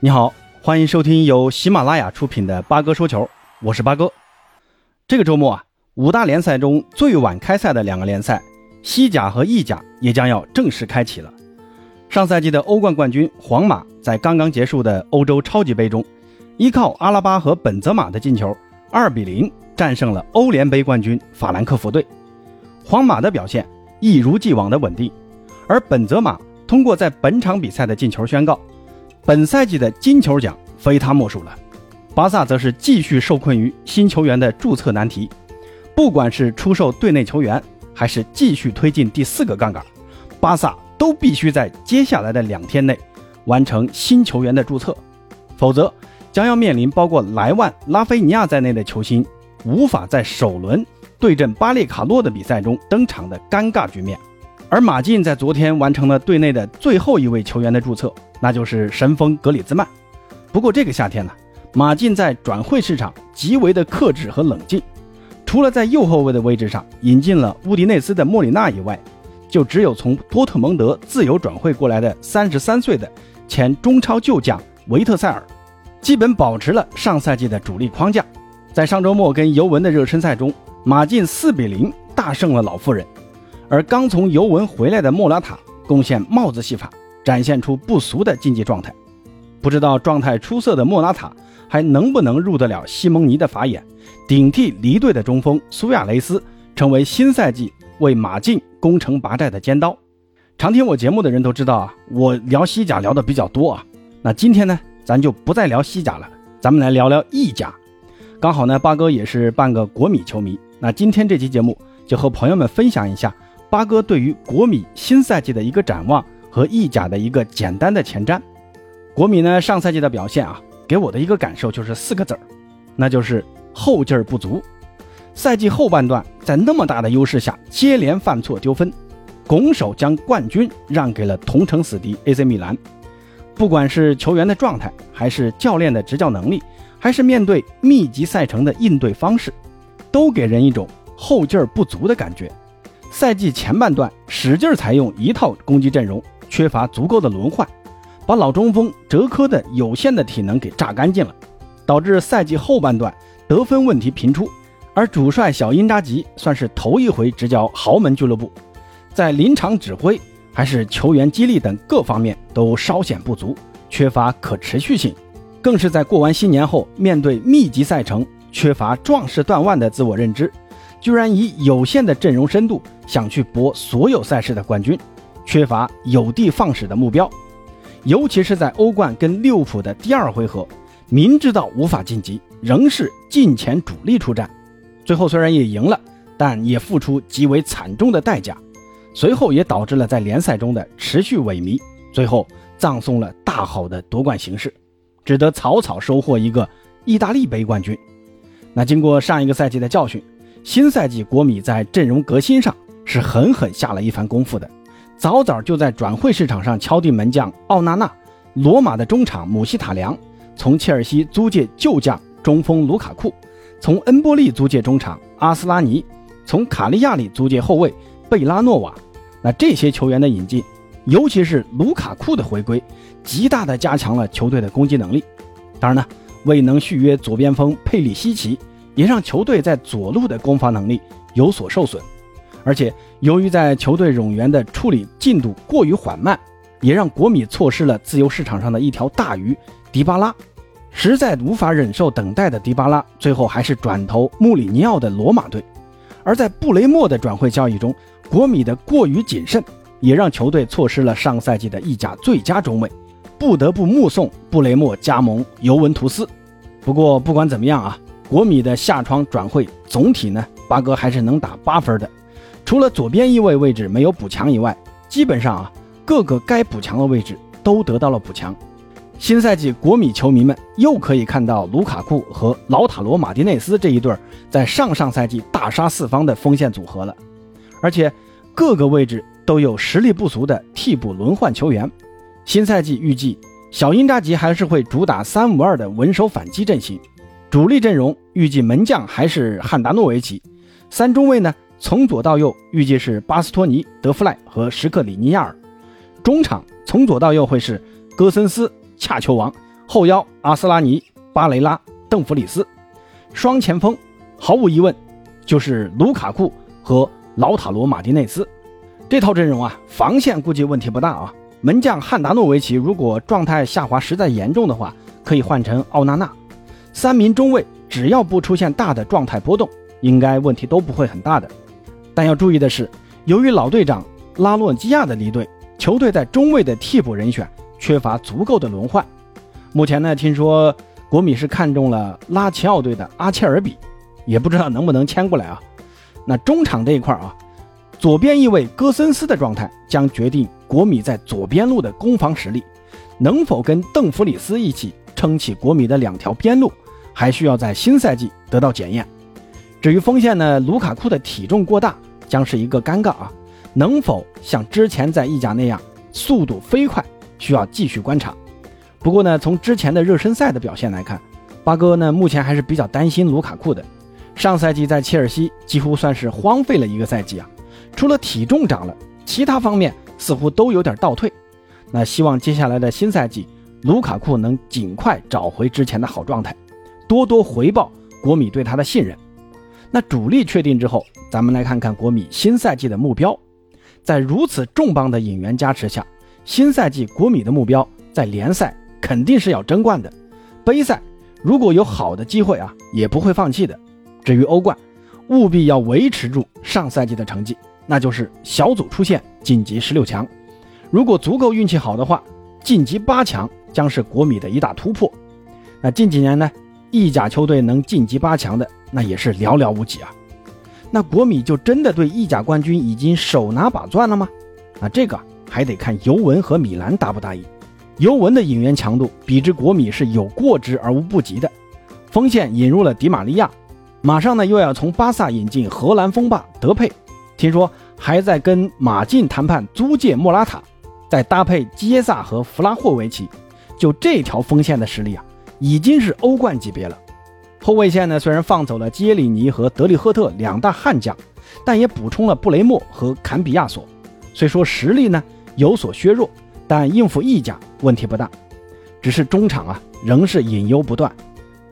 你好，欢迎收听由喜马拉雅出品的八哥说球，我是八哥。这个周末啊，五大联赛中最晚开赛的两个联赛，西甲和意甲也将要正式开启了。上赛季的欧冠冠军皇马在刚刚结束的欧洲超级杯中，依靠阿拉巴和本泽马的进球，二比零战胜了欧联杯冠军法兰克福队。皇马的表现一如既往的稳定，而本泽马通过在本场比赛的进球宣告。本赛季的金球奖非他莫属了，巴萨则是继续受困于新球员的注册难题。不管是出售队内球员，还是继续推进第四个杠杆，巴萨都必须在接下来的两天内完成新球员的注册，否则将要面临包括莱万、拉菲尼亚在内的球星无法在首轮对阵巴列卡诺的比赛中登场的尴尬局面。而马竞在昨天完成了队内的最后一位球员的注册。那就是神锋格里兹曼。不过这个夏天呢，马竞在转会市场极为的克制和冷静。除了在右后卫的位置上引进了乌迪内斯的莫里纳以外，就只有从多特蒙德自由转会过来的三十三岁的前中超旧将维特塞尔，基本保持了上赛季的主力框架。在上周末跟尤文的热身赛中，马竞四比零大胜了老妇人。而刚从尤文回来的莫拉塔贡献帽子戏法。展现出不俗的竞技状态，不知道状态出色的莫拉塔还能不能入得了西蒙尼的法眼，顶替离队的中锋苏亚雷斯，成为新赛季为马竞攻城拔寨的尖刀。常听我节目的人都知道啊，我聊西甲聊的比较多啊。那今天呢，咱就不再聊西甲了，咱们来聊聊意甲。刚好呢，八哥也是半个国米球迷，那今天这期节目就和朋友们分享一下八哥对于国米新赛季的一个展望。和意甲的一个简单的前瞻，国米呢上赛季的表现啊，给我的一个感受就是四个字儿，那就是后劲儿不足。赛季后半段在那么大的优势下接连犯错丢分，拱手将冠军让给了同城死敌 AC 米兰。不管是球员的状态，还是教练的执教能力，还是面对密集赛程的应对方式，都给人一种后劲儿不足的感觉。赛季前半段使劲采用一套攻击阵容。缺乏足够的轮换，把老中锋哲科的有限的体能给榨干净了，导致赛季后半段得分问题频出。而主帅小因扎吉算是头一回执教豪门俱乐部，在临场指挥还是球员激励等各方面都稍显不足，缺乏可持续性，更是在过完新年后面对密集赛程，缺乏壮士断腕的自我认知，居然以有限的阵容深度想去搏所有赛事的冠军。缺乏有的放矢的目标，尤其是在欧冠跟利物浦的第二回合，明知道无法晋级，仍是近前主力出战。最后虽然也赢了，但也付出极为惨重的代价。随后也导致了在联赛中的持续萎靡，最后葬送了大好的夺冠形势，只得草草收获一个意大利杯冠军。那经过上一个赛季的教训，新赛季国米在阵容革新上是狠狠下了一番功夫的。早早就在转会市场上敲定门将奥纳纳，罗马的中场姆希塔良，从切尔西租借旧将中锋卢卡库，从恩波利租借中场阿斯拉尼，从卡利亚里租借后卫贝拉诺瓦。那这些球员的引进，尤其是卢卡库的回归，极大的加强了球队的攻击能力。当然呢，未能续约左边锋佩里西奇，也让球队在左路的攻防能力有所受损。而且，由于在球队冗员的处理进度过于缓慢，也让国米错失了自由市场上的一条大鱼迪巴拉。实在无法忍受等待的迪巴拉，最后还是转投穆里尼奥的罗马队。而在布雷默的转会交易中，国米的过于谨慎，也让球队错失了上赛季的意甲最佳中卫，不得不目送布雷默加盟尤文图斯。不过，不管怎么样啊，国米的下窗转会总体呢，八哥还是能打八分的。除了左边翼位位置没有补强以外，基本上啊各个该补强的位置都得到了补强。新赛季国米球迷们又可以看到卢卡库和劳塔罗马蒂内斯这一对在上上赛季大杀四方的锋线组合了，而且各个位置都有实力不俗的替补轮换球员。新赛季预计小因扎吉还是会主打三五二的稳守反击阵型，主力阵容预计门将还是汉达诺维奇，三中卫呢？从左到右，预计是巴斯托尼、德弗赖和什克里尼亚尔；中场从左到右会是戈森斯、恰球王后腰阿斯拉尼、巴雷拉、邓弗里斯，双前锋毫无疑问就是卢卡库和劳塔罗马丁内斯。这套阵容啊，防线估计问题不大啊。门将汉达诺维奇如果状态下滑实在严重的话，可以换成奥纳纳。三名中卫只要不出现大的状态波动，应该问题都不会很大的。但要注意的是，由于老队长拉洛基亚的离队，球队在中卫的替补人选缺乏足够的轮换。目前呢，听说国米是看中了拉齐奥队的阿切尔比，也不知道能不能签过来啊。那中场这一块啊，左边一位戈森斯的状态将决定国米在左边路的攻防实力，能否跟邓弗里斯一起。撑起国米的两条边路，还需要在新赛季得到检验。至于锋线呢，卢卡库的体重过大将是一个尴尬啊，能否像之前在意甲那样速度飞快，需要继续观察。不过呢，从之前的热身赛的表现来看，八哥呢目前还是比较担心卢卡库的。上赛季在切尔西几乎算是荒废了一个赛季啊，除了体重涨了，其他方面似乎都有点倒退。那希望接下来的新赛季。卢卡库能尽快找回之前的好状态，多多回报国米对他的信任。那主力确定之后，咱们来看看国米新赛季的目标。在如此重磅的引援加持下，新赛季国米的目标在联赛肯定是要争冠的。杯赛如果有好的机会啊，也不会放弃的。至于欧冠，务必要维持住上赛季的成绩，那就是小组出线晋级十六强。如果足够运气好的话，晋级八强。将是国米的一大突破。那近几年呢，意甲球队能晋级八强的那也是寥寥无几啊。那国米就真的对意甲冠军已经手拿把攥了吗？啊，这个还得看尤文和米兰答不答应。尤文的引援强度比之国米是有过之而无不及的。锋线引入了迪马利亚，马上呢又要从巴萨引进荷兰锋霸德佩，听说还在跟马竞谈判租借莫拉塔，再搭配基耶萨和弗拉霍维奇。就这条锋线的实力啊，已经是欧冠级别了。后卫线呢，虽然放走了基耶里尼和德利赫特两大悍将，但也补充了布雷默和坎比亚索。虽说实力呢有所削弱，但应付意甲问题不大。只是中场啊，仍是隐忧不断。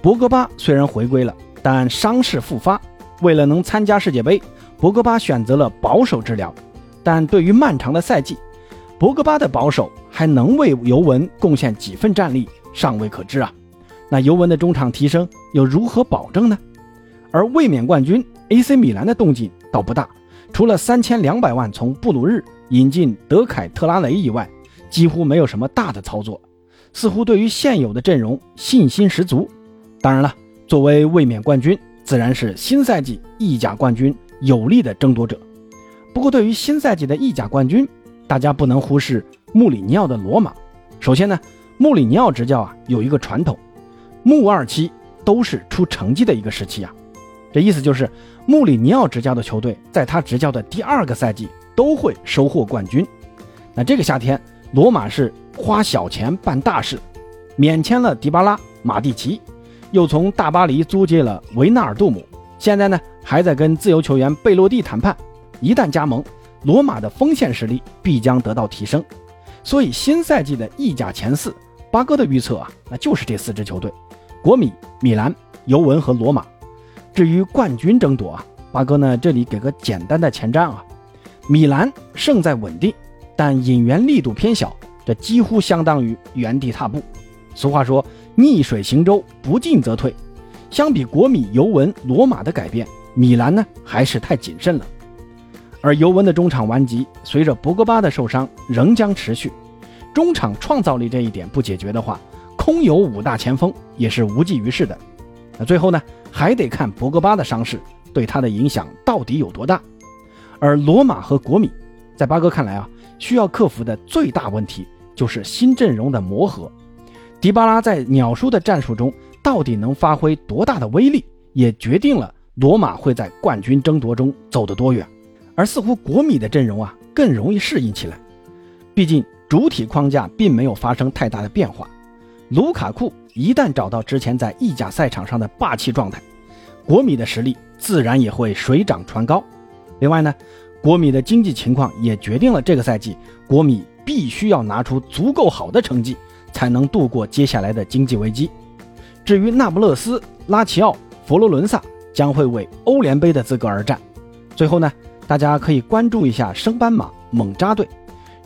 博格巴虽然回归了，但伤势复发，为了能参加世界杯，博格巴选择了保守治疗。但对于漫长的赛季，博格巴的保守。还能为尤文贡献几份战力，尚未可知啊。那尤文的中场提升又如何保证呢？而卫冕冠军 AC 米兰的动静倒不大，除了三千两百万从布鲁日引进德凯特拉雷以外，几乎没有什么大的操作，似乎对于现有的阵容信心十足。当然了，作为卫冕冠军，自然是新赛季意甲冠军有力的争夺者。不过，对于新赛季的意甲冠军，大家不能忽视。穆里尼奥的罗马，首先呢，穆里尼奥执教啊有一个传统，穆二期都是出成绩的一个时期啊，这意思就是穆里尼奥执教的球队在他执教的第二个赛季都会收获冠军。那这个夏天，罗马是花小钱办大事，免签了迪巴拉、马蒂奇，又从大巴黎租借了维纳尔杜姆，现在呢还在跟自由球员贝洛蒂谈判，一旦加盟，罗马的锋线实力必将得到提升。所以新赛季的意甲前四，八哥的预测啊，那就是这四支球队：国米、米兰、尤文和罗马。至于冠军争夺啊，八哥呢这里给个简单的前瞻啊，米兰胜在稳定，但引援力度偏小，这几乎相当于原地踏步。俗话说逆水行舟，不进则退。相比国米、尤文、罗马的改变，米兰呢还是太谨慎了。而尤文的中场顽疾，随着博格巴的受伤仍将持续。中场创造力这一点不解决的话，空有五大前锋也是无济于事的。那最后呢，还得看博格巴的伤势对他的影响到底有多大。而罗马和国米，在巴哥看来啊，需要克服的最大问题就是新阵容的磨合。迪巴拉在鸟叔的战术中到底能发挥多大的威力，也决定了罗马会在冠军争夺中走得多远。而似乎国米的阵容啊更容易适应起来，毕竟主体框架并没有发生太大的变化。卢卡库一旦找到之前在意甲赛场上的霸气状态，国米的实力自然也会水涨船高。另外呢，国米的经济情况也决定了这个赛季国米必须要拿出足够好的成绩，才能度过接下来的经济危机。至于那不勒斯、拉齐奥、佛罗伦萨将会为欧联杯的资格而战。最后呢，大家可以关注一下升班马猛扎队，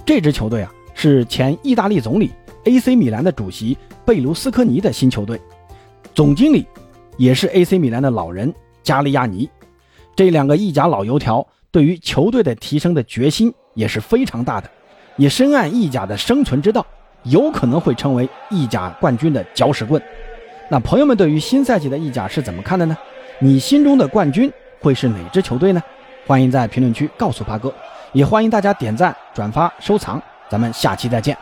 这支球队啊是前意大利总理 AC 米兰的主席贝卢斯科尼的新球队，总经理也是 AC 米兰的老人加利亚尼。这两个意甲老油条对于球队的提升的决心也是非常大的，也深谙意甲的生存之道，有可能会成为意甲冠军的搅屎棍。那朋友们对于新赛季的意甲是怎么看的呢？你心中的冠军会是哪支球队呢？欢迎在评论区告诉八哥，也欢迎大家点赞、转发、收藏。咱们下期再见。